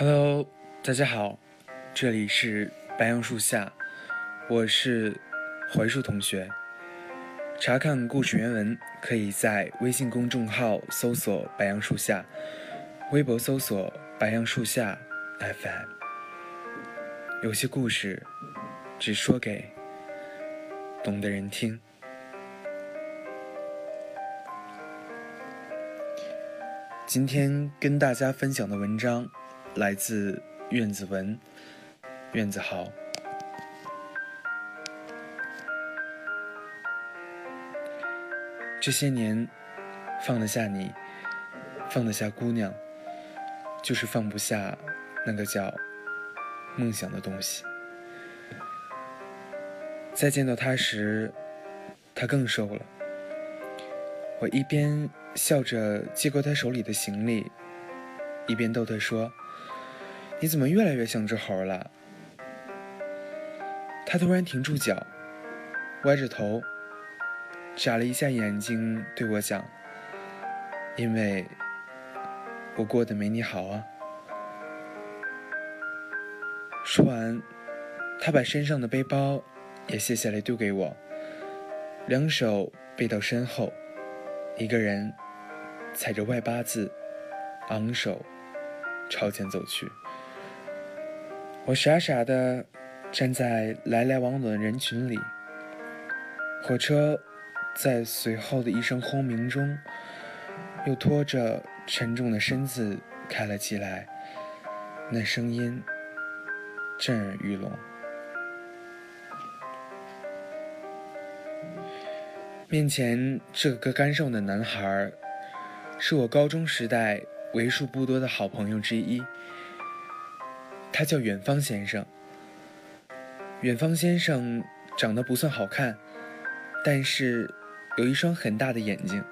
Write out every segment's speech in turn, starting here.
Hello，大家好，这里是白杨树下，我是槐树同学。查看故事原文，可以在微信公众号搜索“白杨树下”，微博搜索“白杨树下 FM”。有些故事，只说给懂的人听。今天跟大家分享的文章来自苑子文，苑子豪。这些年，放得下你，放得下姑娘，就是放不下那个叫梦想的东西。再见到他时，他更瘦了。我一边笑着接过他手里的行李，一边逗他说：“你怎么越来越像只猴了？”他突然停住脚，歪着头，眨了一下眼睛，对我讲：“因为我过得没你好啊。”说完，他把身上的背包也卸下来丢给我，两手背到身后。一个人踩着外八字，昂首朝前走去。我傻傻的站在来来往往的人群里。火车在随后的一声轰鸣中，又拖着沉重的身子开了起来。那声音震耳欲聋。面前这个干瘦的男孩，是我高中时代为数不多的好朋友之一。他叫远方先生。远方先生长得不算好看，但是有一双很大的眼睛，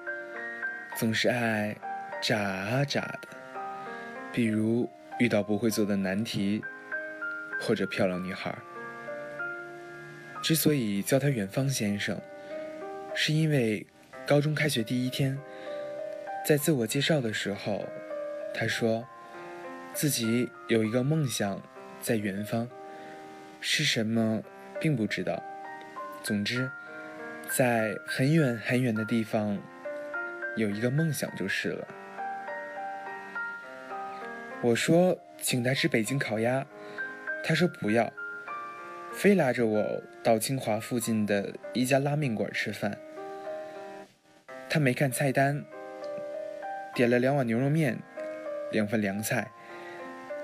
总是爱眨啊眨的。比如遇到不会做的难题，或者漂亮女孩。之所以叫他远方先生。是因为高中开学第一天，在自我介绍的时候，他说自己有一个梦想在远方，是什么并不知道。总之，在很远很远的地方有一个梦想就是了。我说请他吃北京烤鸭，他说不要，非拉着我到清华附近的一家拉面馆吃饭。他没看菜单，点了两碗牛肉面，两份凉菜，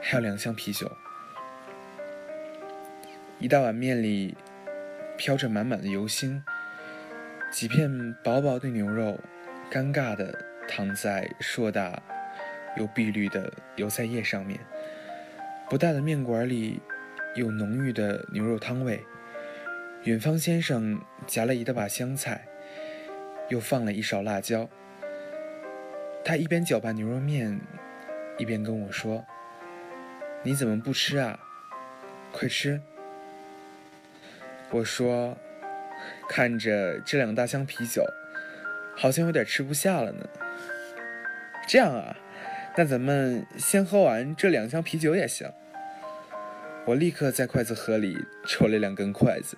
还有两箱啤酒。一大碗面里飘着满满的油星，几片薄薄的牛肉，尴尬的躺在硕大又碧绿的油菜叶上面。不大的面馆里有浓郁的牛肉汤味。远方先生夹了一大把香菜。又放了一勺辣椒。他一边搅拌牛肉面，一边跟我说：“你怎么不吃啊？快吃！”我说：“看着这两大箱啤酒，好像有点吃不下了呢。”这样啊，那咱们先喝完这两箱啤酒也行。我立刻在筷子盒里抽了两根筷子，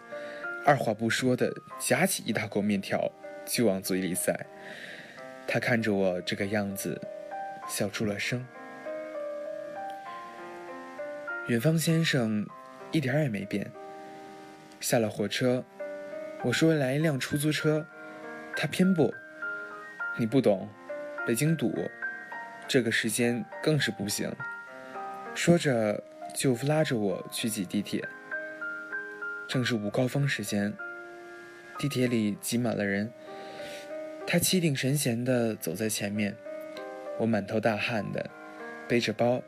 二话不说的夹起一大口面条。就往嘴里塞。他看着我这个样子，笑出了声。远方先生一点也没变。下了火车，我说来一辆出租车，他偏不。你不懂，北京堵，这个时间更是不行。说着就拉着我去挤地铁。正是午高峰时间，地铁里挤满了人。他气定神闲地走在前面，我满头大汗的，背着包，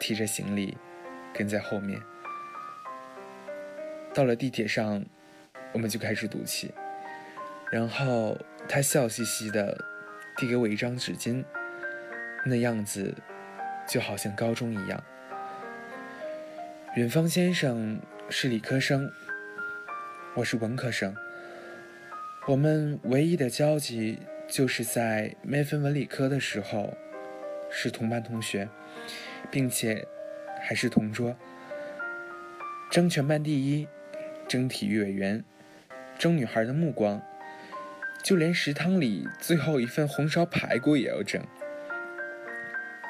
提着行李，跟在后面。到了地铁上，我们就开始赌气。然后他笑嘻嘻的递给我一张纸巾，那样子就好像高中一样。远方先生是理科生，我是文科生。我们唯一的交集，就是在没分文理科的时候，是同班同学，并且还是同桌，争全班第一，争体育委员，争女孩的目光，就连食堂里最后一份红烧排骨也要争。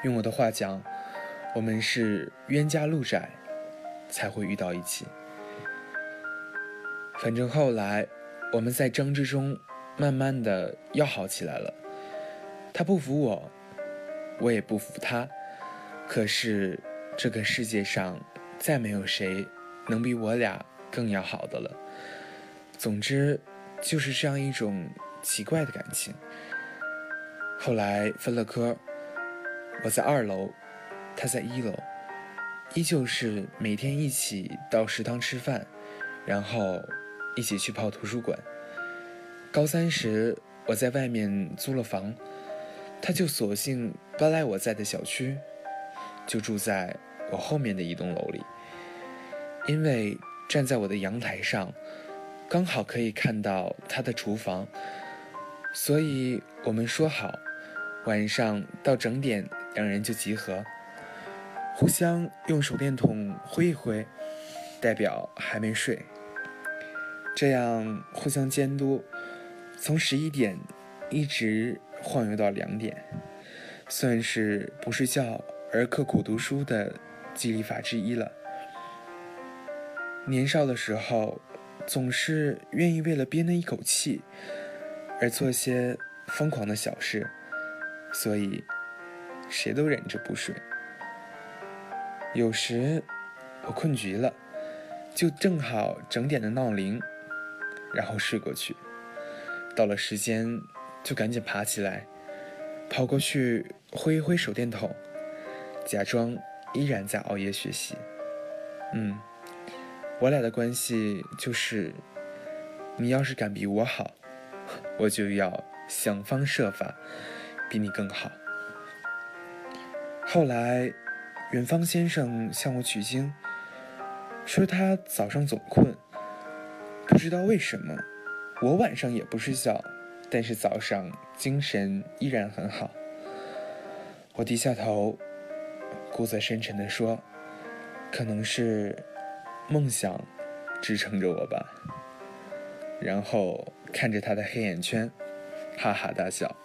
用我的话讲，我们是冤家路窄，才会遇到一起。反正后来，我们在争执中，慢慢的要好起来了。他不服我，我也不服他。可是，这个世界上再没有谁能比我俩更要好的了。总之，就是这样一种奇怪的感情。后来分了科，我在二楼，他在一楼，依旧是每天一起到食堂吃饭，然后。一起去泡图书馆。高三时，我在外面租了房，他就索性搬来我在的小区，就住在我后面的一栋楼里。因为站在我的阳台上，刚好可以看到他的厨房，所以我们说好，晚上到整点两人就集合，互相用手电筒挥一挥，代表还没睡。这样互相监督，从十一点一直晃悠到两点，算是不睡觉而刻苦读书的激励法之一了。年少的时候，总是愿意为了憋那一口气而做些疯狂的小事，所以谁都忍着不睡。有时我困极了，就正好整点的闹铃。然后睡过去，到了时间就赶紧爬起来，跑过去挥一挥手电筒，假装依然在熬夜学习。嗯，我俩的关系就是，你要是敢比我好，我就要想方设法比你更好。后来，远方先生向我取经，说他早上总困。不知道为什么，我晚上也不睡觉，但是早上精神依然很好。我低下头，故作深沉地说：“可能是梦想支撑着我吧。”然后看着他的黑眼圈，哈哈大笑。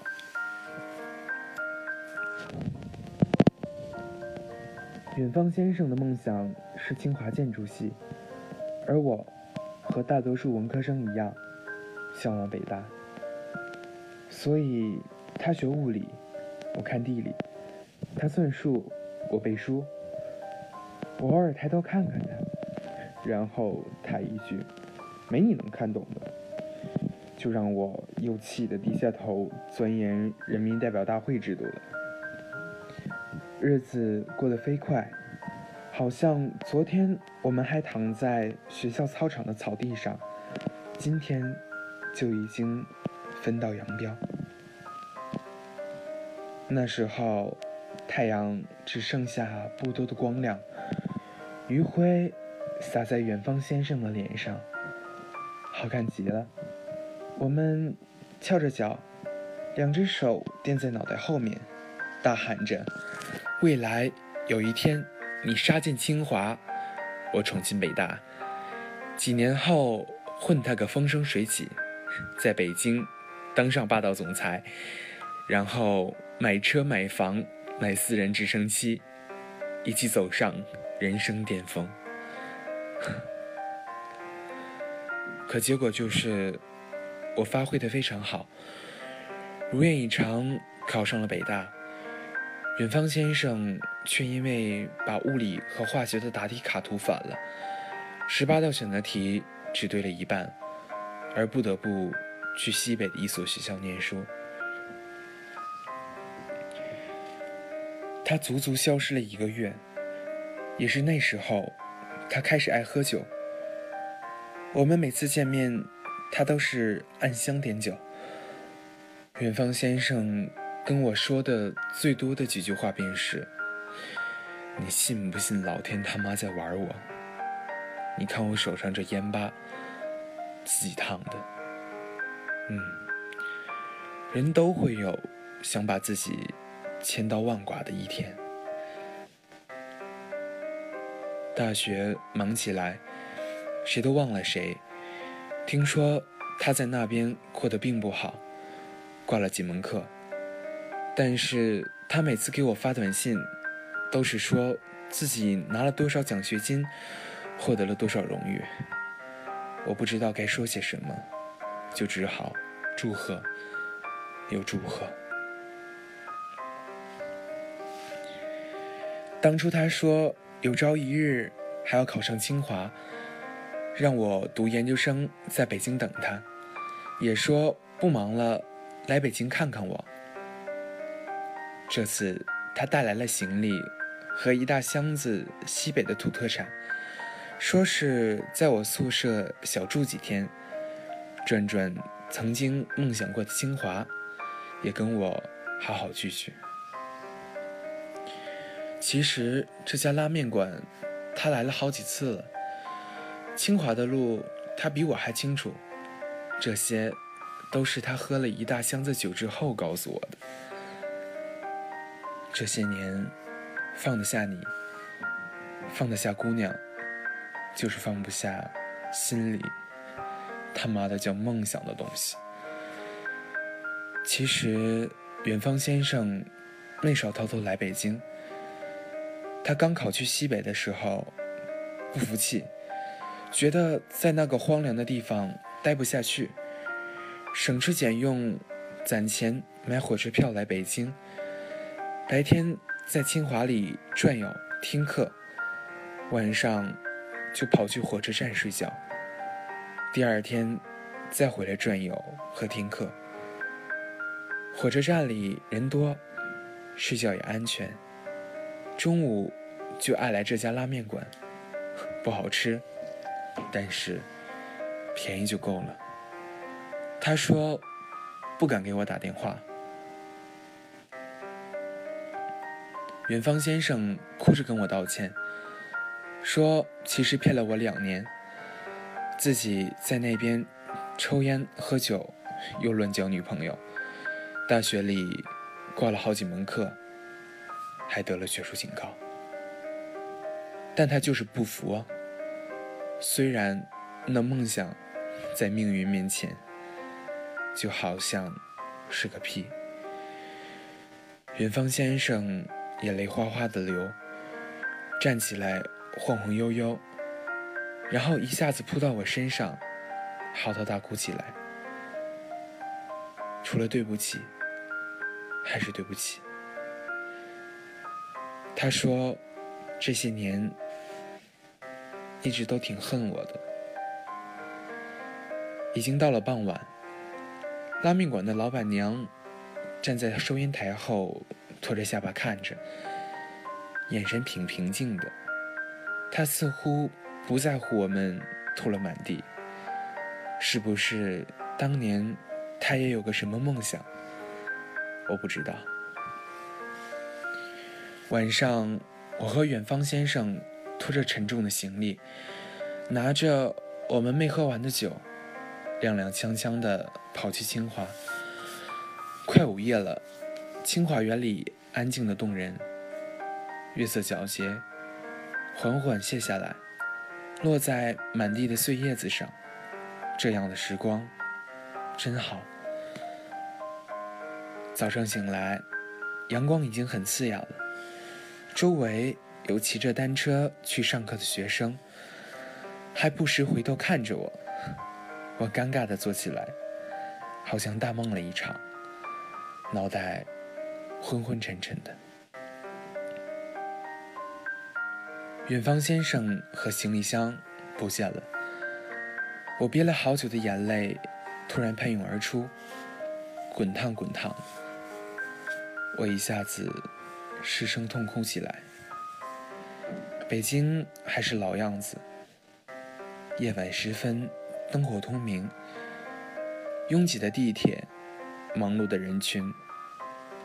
远方先生的梦想是清华建筑系，而我。和大多数文科生一样，向往北大。所以，他学物理，我看地理；他算数，我背书。我偶尔抬头看看他，然后他一句：“没你能看懂的。”就让我又气得低下头钻研人民代表大会制度了。日子过得飞快。好像昨天我们还躺在学校操场的草地上，今天就已经分道扬镳。那时候太阳只剩下不多的光亮，余晖洒在远方先生的脸上，好看极了。我们翘着脚，两只手垫在脑袋后面，大喊着：“未来有一天。”你杀进清华，我闯进北大，几年后混他个风生水起，在北京当上霸道总裁，然后买车买房买私人直升机，一起走上人生巅峰。可结果就是，我发挥的非常好，如愿以偿考上了北大。远方先生却因为把物理和化学的答题卡涂反了，十八道选择题只对了一半，而不得不去西北的一所学校念书。他足足消失了一个月，也是那时候，他开始爱喝酒。我们每次见面，他都是暗香点酒。远方先生。跟我说的最多的几句话便是：“你信不信老天他妈在玩我？你看我手上这烟疤，自己烫的。嗯，人都会有想把自己千刀万剐的一天。大学忙起来，谁都忘了谁。听说他在那边过得并不好，挂了几门课。但是他每次给我发短信，都是说自己拿了多少奖学金，获得了多少荣誉。我不知道该说些什么，就只好祝贺，又祝贺。当初他说有朝一日还要考上清华，让我读研究生在北京等他，也说不忙了，来北京看看我。这次他带来了行李和一大箱子西北的土特产，说是在我宿舍小住几天，转转曾经梦想过的清华，也跟我好好聚聚。其实这家拉面馆，他来了好几次了。清华的路，他比我还清楚。这些，都是他喝了一大箱子酒之后告诉我的。这些年，放得下你，放得下姑娘，就是放不下心里他妈的叫梦想的东西。其实，远方先生没少偷偷来北京。他刚考去西北的时候，不服气，觉得在那个荒凉的地方待不下去，省吃俭用攒钱买火车票来北京。白天在清华里转悠听课，晚上就跑去火车站睡觉。第二天再回来转悠和听课。火车站里人多，睡觉也安全。中午就爱来这家拉面馆，不好吃，但是便宜就够了。他说不敢给我打电话。远方先生哭着跟我道歉，说其实骗了我两年，自己在那边抽烟喝酒，又乱交女朋友，大学里挂了好几门课。还得了学术警告，但他就是不服啊。虽然那梦想在命运面前就好像是个屁。远方先生眼泪哗哗的流，站起来晃晃悠悠，然后一下子扑到我身上，嚎啕大哭起来。除了对不起，还是对不起。他说：“这些年一直都挺恨我的。”已经到了傍晚，拉面馆的老板娘站在收银台后，托着下巴看着，眼神挺平静的。她似乎不在乎我们吐了满地。是不是当年她也有个什么梦想？我不知道。晚上，我和远方先生拖着沉重的行李，拿着我们没喝完的酒，踉踉跄跄地跑去清华。快午夜了，清华园里安静的动人，月色皎洁，缓缓泻下来，落在满地的碎叶子上。这样的时光，真好。早上醒来，阳光已经很刺眼了。周围有骑着单车去上课的学生，还不时回头看着我。我尴尬地坐起来，好像大梦了一场，脑袋昏昏沉沉的。远方先生和行李箱不见了，我憋了好久的眼泪突然喷涌而出，滚烫滚烫。我一下子。失声痛哭起来。北京还是老样子，夜晚时分，灯火通明，拥挤的地铁，忙碌的人群，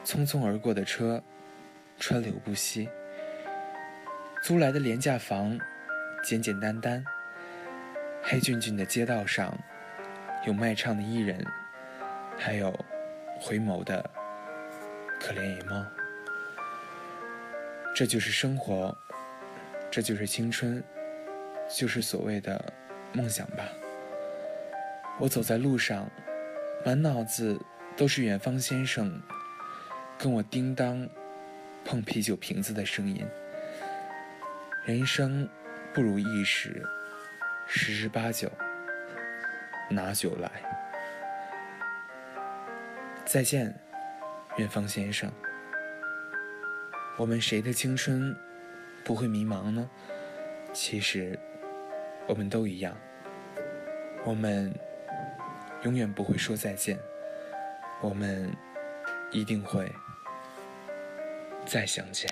匆匆而过的车，川流不息。租来的廉价房，简简单单。黑峻峻的街道上，有卖唱的艺人，还有回眸的可怜野猫。这就是生活，这就是青春，就是所谓的梦想吧。我走在路上，满脑子都是远方先生跟我叮当碰啤酒瓶子的声音。人生不如意时，十之八九拿酒来。再见，远方先生。我们谁的青春不会迷茫呢？其实，我们都一样。我们永远不会说再见，我们一定会再相见。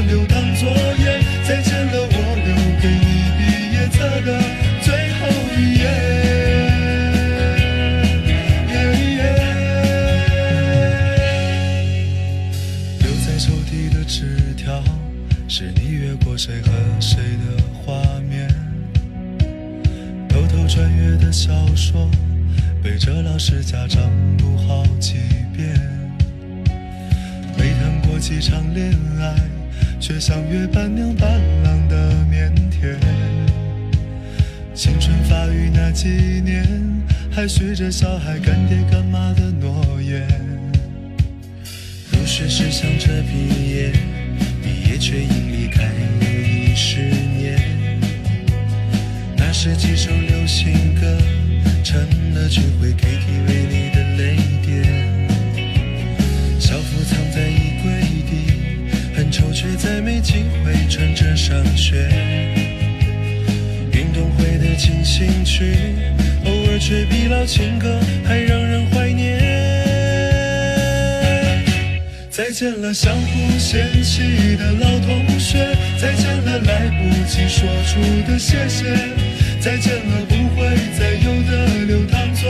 上学。运动会的进行曲，偶尔却比老情歌还让人怀念。再见了，相互嫌弃的老同学，再见了，来不及说出的谢谢。再见了，不会再有的流淌作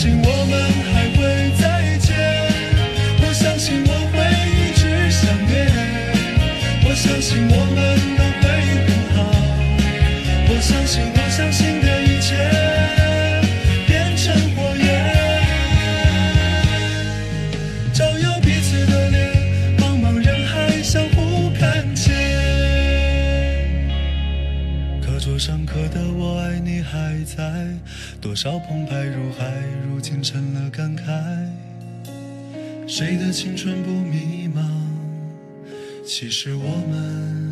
信我们还会再见，我相信我会一直想念，我相信我们都会很好，我相信我相信的一切变成火焰，照耀彼此的脸，茫茫人海相互看见，课桌上刻的我爱你还在，多少澎湃如海。如今成了感慨。谁的青春不迷茫？其实我们。